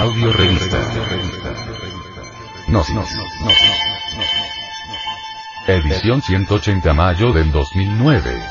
Audio revista. Gnosis. Edición 180 mayo del 2009.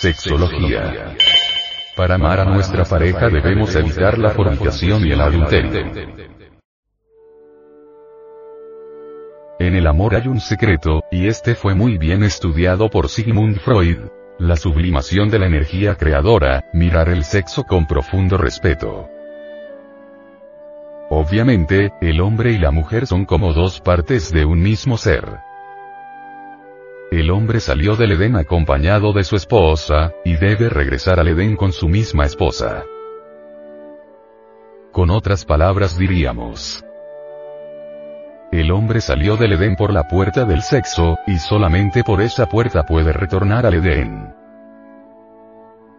Sexología. Para amar a nuestra pareja debemos evitar la fornicación y el adulterio. Amor hay un secreto, y este fue muy bien estudiado por Sigmund Freud. La sublimación de la energía creadora, mirar el sexo con profundo respeto. Obviamente, el hombre y la mujer son como dos partes de un mismo ser. El hombre salió del Edén acompañado de su esposa, y debe regresar al Edén con su misma esposa. Con otras palabras diríamos, el hombre salió del Edén por la puerta del sexo, y solamente por esa puerta puede retornar al Edén.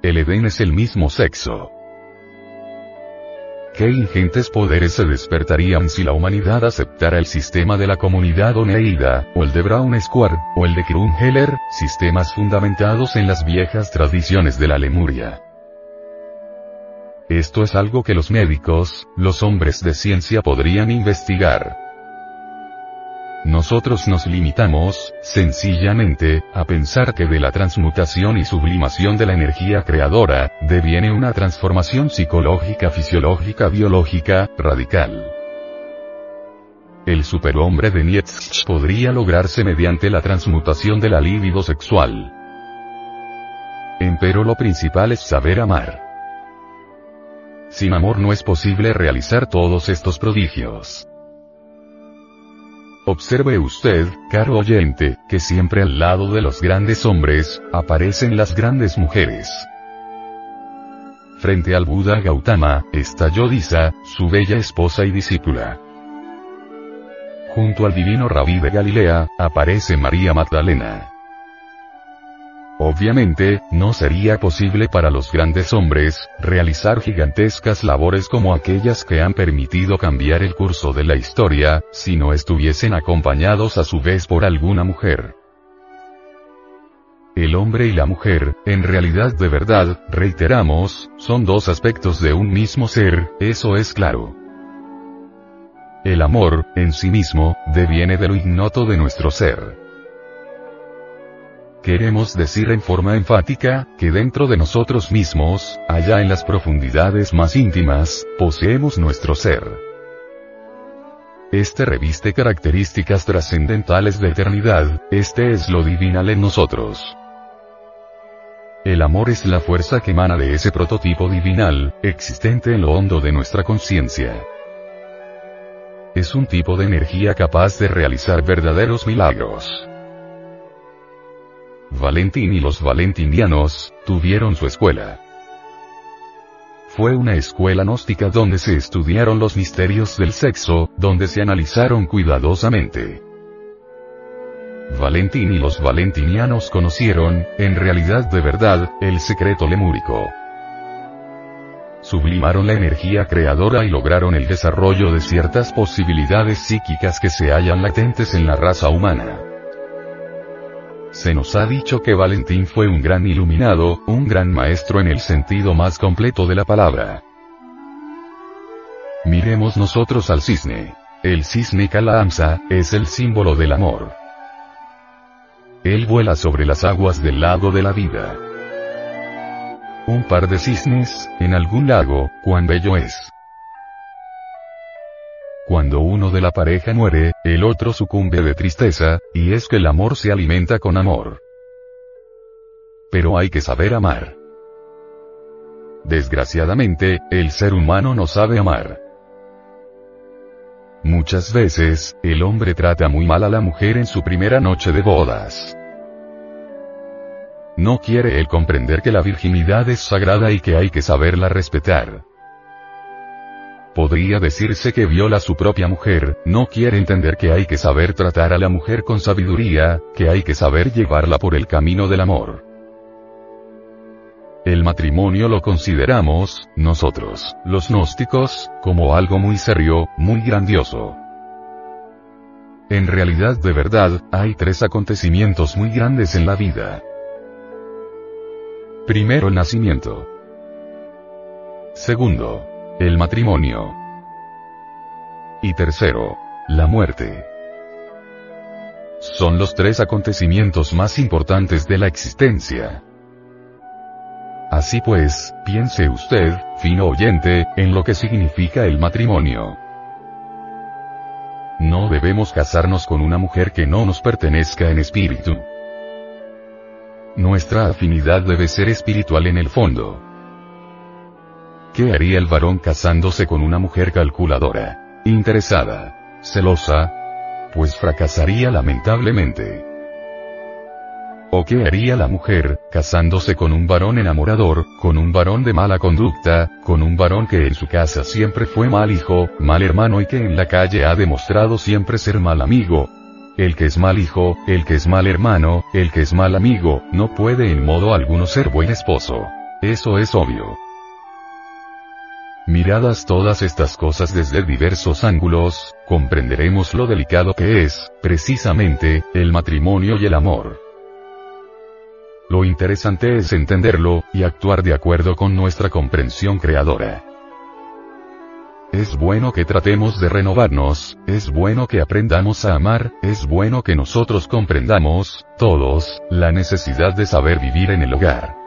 El Edén es el mismo sexo. ¿Qué ingentes poderes se despertarían si la humanidad aceptara el sistema de la comunidad Oneida, o el de Brown Square, o el de Krumheller, sistemas fundamentados en las viejas tradiciones de la Lemuria? Esto es algo que los médicos, los hombres de ciencia podrían investigar. Nosotros nos limitamos, sencillamente, a pensar que de la transmutación y sublimación de la energía creadora, deviene una transformación psicológica, fisiológica, biológica, radical. El superhombre de Nietzsche podría lograrse mediante la transmutación de la libido sexual. Empero lo principal es saber amar. Sin amor no es posible realizar todos estos prodigios. Observe usted, caro oyente, que siempre al lado de los grandes hombres, aparecen las grandes mujeres. Frente al Buda Gautama, está Yodisa, su bella esposa y discípula. Junto al divino Rabí de Galilea, aparece María Magdalena. Obviamente, no sería posible para los grandes hombres, realizar gigantescas labores como aquellas que han permitido cambiar el curso de la historia, si no estuviesen acompañados a su vez por alguna mujer. El hombre y la mujer, en realidad de verdad, reiteramos, son dos aspectos de un mismo ser, eso es claro. El amor, en sí mismo, deviene de lo ignoto de nuestro ser. Queremos decir en forma enfática, que dentro de nosotros mismos, allá en las profundidades más íntimas, poseemos nuestro ser. Este reviste características trascendentales de eternidad, este es lo divinal en nosotros. El amor es la fuerza que emana de ese prototipo divinal, existente en lo hondo de nuestra conciencia. Es un tipo de energía capaz de realizar verdaderos milagros. Valentín y los valentinianos, tuvieron su escuela. Fue una escuela gnóstica donde se estudiaron los misterios del sexo, donde se analizaron cuidadosamente. Valentín y los valentinianos conocieron, en realidad de verdad, el secreto lemúrico. Sublimaron la energía creadora y lograron el desarrollo de ciertas posibilidades psíquicas que se hallan latentes en la raza humana. Se nos ha dicho que Valentín fue un gran iluminado, un gran maestro en el sentido más completo de la palabra. Miremos nosotros al cisne. El cisne Kalaamsa, es el símbolo del amor. Él vuela sobre las aguas del lago de la vida. Un par de cisnes, en algún lago, cuán bello es. Cuando uno de la pareja muere, el otro sucumbe de tristeza, y es que el amor se alimenta con amor. Pero hay que saber amar. Desgraciadamente, el ser humano no sabe amar. Muchas veces, el hombre trata muy mal a la mujer en su primera noche de bodas. No quiere él comprender que la virginidad es sagrada y que hay que saberla respetar podría decirse que viola a su propia mujer, no quiere entender que hay que saber tratar a la mujer con sabiduría, que hay que saber llevarla por el camino del amor. El matrimonio lo consideramos, nosotros, los gnósticos, como algo muy serio, muy grandioso. En realidad de verdad, hay tres acontecimientos muy grandes en la vida. Primero el nacimiento. Segundo, el matrimonio. Y tercero, la muerte. Son los tres acontecimientos más importantes de la existencia. Así pues, piense usted, fino oyente, en lo que significa el matrimonio. No debemos casarnos con una mujer que no nos pertenezca en espíritu. Nuestra afinidad debe ser espiritual en el fondo. ¿Qué haría el varón casándose con una mujer calculadora, interesada, celosa? Pues fracasaría lamentablemente. ¿O qué haría la mujer, casándose con un varón enamorador, con un varón de mala conducta, con un varón que en su casa siempre fue mal hijo, mal hermano y que en la calle ha demostrado siempre ser mal amigo? El que es mal hijo, el que es mal hermano, el que es mal amigo, no puede en modo alguno ser buen esposo. Eso es obvio. Miradas todas estas cosas desde diversos ángulos, comprenderemos lo delicado que es, precisamente, el matrimonio y el amor. Lo interesante es entenderlo, y actuar de acuerdo con nuestra comprensión creadora. Es bueno que tratemos de renovarnos, es bueno que aprendamos a amar, es bueno que nosotros comprendamos, todos, la necesidad de saber vivir en el hogar.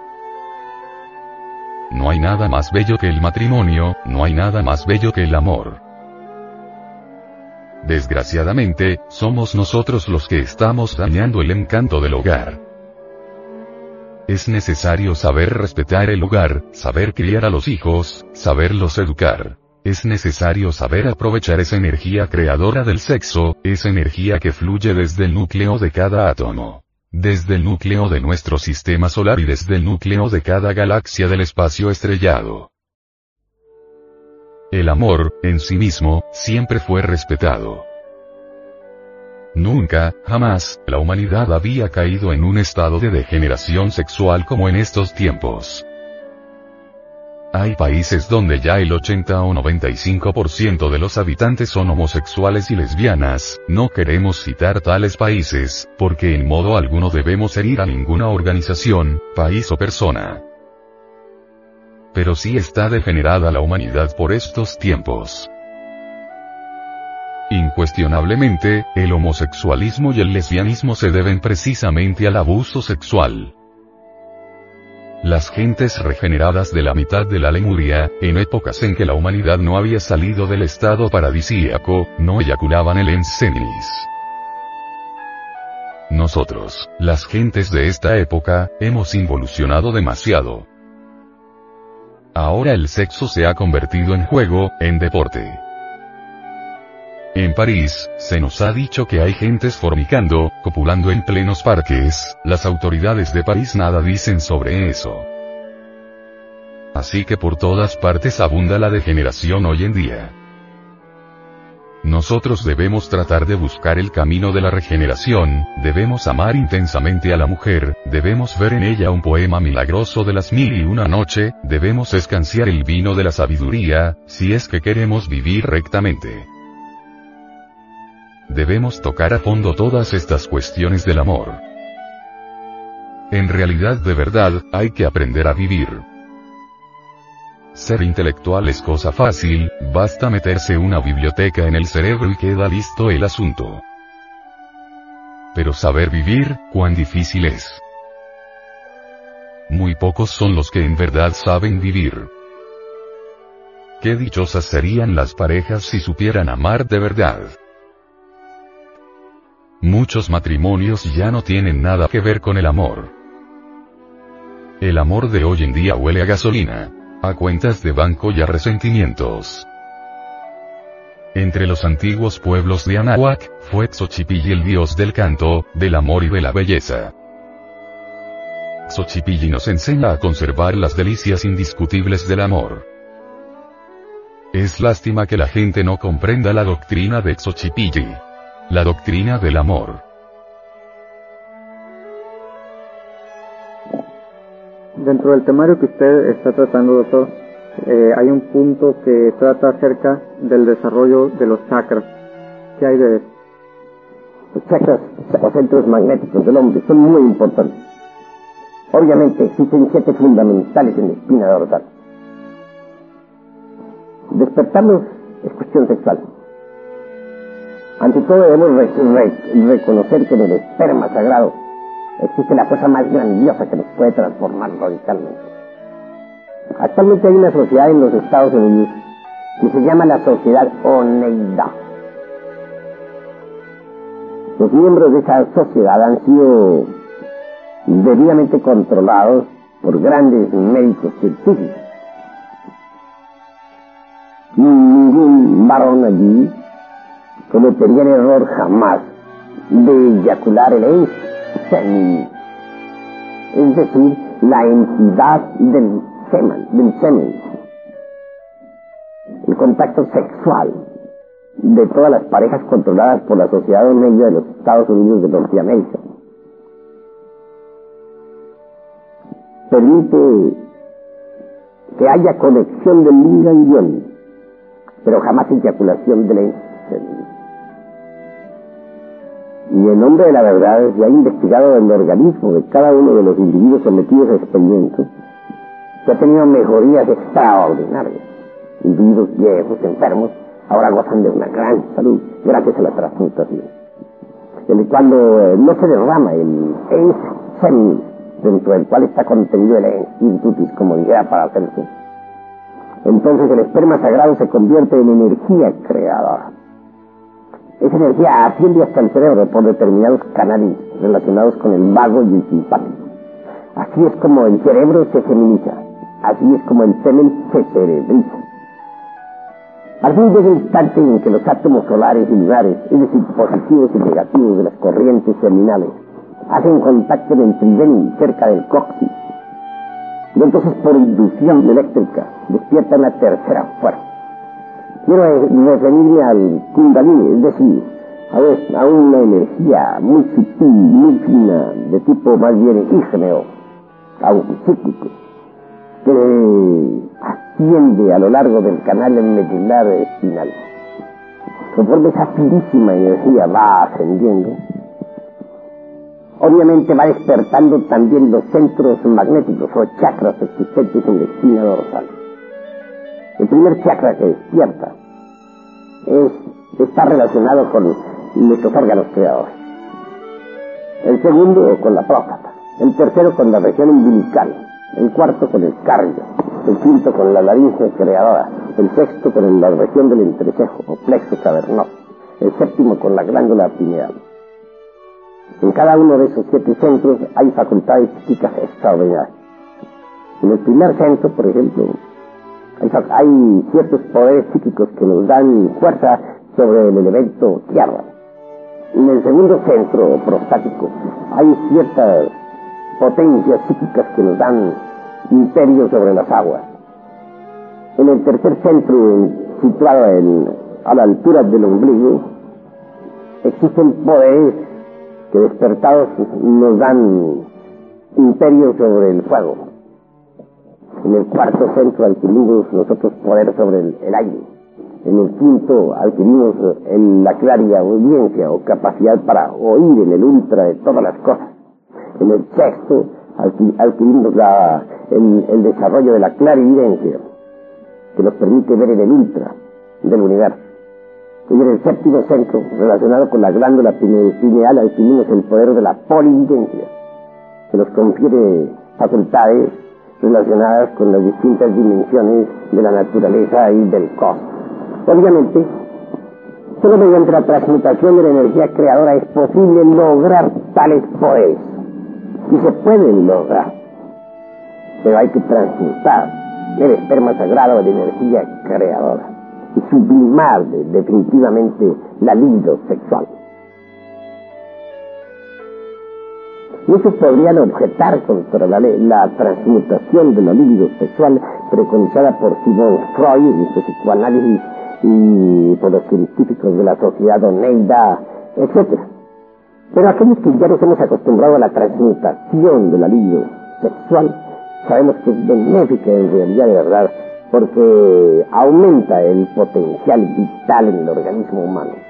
No hay nada más bello que el matrimonio, no hay nada más bello que el amor. Desgraciadamente, somos nosotros los que estamos dañando el encanto del hogar. Es necesario saber respetar el hogar, saber criar a los hijos, saberlos educar. Es necesario saber aprovechar esa energía creadora del sexo, esa energía que fluye desde el núcleo de cada átomo desde el núcleo de nuestro sistema solar y desde el núcleo de cada galaxia del espacio estrellado. El amor, en sí mismo, siempre fue respetado. Nunca, jamás, la humanidad había caído en un estado de degeneración sexual como en estos tiempos. Hay países donde ya el 80 o 95% de los habitantes son homosexuales y lesbianas, no queremos citar tales países, porque en modo alguno debemos herir a ninguna organización, país o persona. Pero sí está degenerada la humanidad por estos tiempos. Incuestionablemente, el homosexualismo y el lesbianismo se deben precisamente al abuso sexual. Las gentes regeneradas de la mitad de la Lemuria, en épocas en que la humanidad no había salido del estado paradisíaco, no eyaculaban el ensenis. Nosotros, las gentes de esta época, hemos involucionado demasiado. Ahora el sexo se ha convertido en juego, en deporte. En París, se nos ha dicho que hay gentes fornicando, copulando en plenos parques, las autoridades de París nada dicen sobre eso. Así que por todas partes abunda la degeneración hoy en día. Nosotros debemos tratar de buscar el camino de la regeneración, debemos amar intensamente a la mujer, debemos ver en ella un poema milagroso de las mil y una noche, debemos escanciar el vino de la sabiduría, si es que queremos vivir rectamente. Debemos tocar a fondo todas estas cuestiones del amor. En realidad de verdad, hay que aprender a vivir. Ser intelectual es cosa fácil, basta meterse una biblioteca en el cerebro y queda listo el asunto. Pero saber vivir, cuán difícil es. Muy pocos son los que en verdad saben vivir. Qué dichosas serían las parejas si supieran amar de verdad. Muchos matrimonios ya no tienen nada que ver con el amor. El amor de hoy en día huele a gasolina, a cuentas de banco y a resentimientos. Entre los antiguos pueblos de Anahuac, fue Xochipilli el dios del canto, del amor y de la belleza. Xochipilli nos enseña a conservar las delicias indiscutibles del amor. Es lástima que la gente no comprenda la doctrina de Xochipilli. La doctrina del amor. Dentro del temario que usted está tratando, doctor, eh, hay un punto que trata acerca del desarrollo de los chakras. ¿Qué hay de eso? Los chakras, o centros magnéticos del hombre, son muy importantes. Obviamente existen siete fundamentales en la espina dorsal. Despertarnos es cuestión sexual. Ante todo debemos reconocer que en el esperma sagrado existe la fuerza más grandiosa que nos puede transformar radicalmente. Actualmente hay una sociedad en los Estados Unidos que se llama la Sociedad Oneida. Los miembros de esa sociedad han sido debidamente controlados por grandes médicos científicos. Ningún varón allí el error jamás de eyacular el semen, es decir, la entidad del semen, del semen. El contacto sexual de todas las parejas controladas por la Sociedad de Medio de los Estados Unidos de Norteamérica permite que haya conexión del yin pero jamás eyaculación del semen. Y en nombre de la verdad se ha investigado el organismo de cada uno de los individuos sometidos a experimentos que ha tenido mejorías extraordinarias. Individuos viejos, enfermos, ahora gozan de una gran salud gracias a la transmutación. Cuando eh, no se derrama el semen dentro del cual está contenido el espíritus como idea para hacerse, entonces el esperma sagrado se convierte en energía creadora. Esa energía asciende hasta el cerebro por determinados canales relacionados con el vago y el simpático. Así es como el cerebro se feminiza, así es como el semen se cerebriza. Al fin llega el instante en que los átomos solares y lunares, es decir, positivos y negativos de las corrientes terminales, hacen contacto en el tridén cerca del coxis. Y entonces por inducción eléctrica despiertan la tercera fuerza quiero referirme al kundalini, es decir, a, una energía muy sutil, muy fina, de tipo más bien ígneo, psíquico, que asciende a lo largo del canal medular espinal. Conforme esa finísima energía va ascendiendo, obviamente va despertando también los centros magnéticos o chakras existentes en la espina dorsal. El primer chakra que despierta es, está relacionado con nuestros órganos creadores. El segundo con la próstata. El tercero con la región umbilical. El cuarto con el cardio. El quinto con la laringe creadora. El sexto con la región del entrecejo o plexo cavernoso. El séptimo con la glándula pineal. En cada uno de esos siete centros hay facultades psíquicas extraordinarias. En el primer centro, por ejemplo, hay ciertos poderes psíquicos que nos dan fuerza sobre el elemento tierra. En el segundo centro prostático hay ciertas potencias psíquicas que nos dan imperio sobre las aguas. En el tercer centro, situado a la altura del ombligo, existen poderes que despertados nos dan imperio sobre el fuego. En el cuarto centro adquirimos nosotros poder sobre el, aire. En el quinto adquirimos en la claria audiencia o capacidad para oír en el ultra de todas las cosas. En el sexto adquirimos la, el, desarrollo de la clarividencia que nos permite ver en el ultra del universo. Y en el séptimo centro, relacionado con la glándula pineal, adquirimos el poder de la polividencia, que nos confiere facultades relacionadas con las distintas dimensiones de la naturaleza y del cosmos. Obviamente, solo mediante la transmutación de la energía creadora es posible lograr tales poderes. Y se pueden lograr. Pero hay que transmutar el esperma sagrado de energía creadora y sublimar definitivamente la libido sexual. Muchos podrían objetar contra la, transmutación de la libido sexual preconizada por Simon Freud en su psicoanálisis y por los científicos de la sociedad Oneida, etc. Pero aquellos que ya nos hemos acostumbrado a la transmutación de la libido sexual, sabemos que es benéfica en realidad de verdad, porque aumenta el potencial vital en el organismo humano.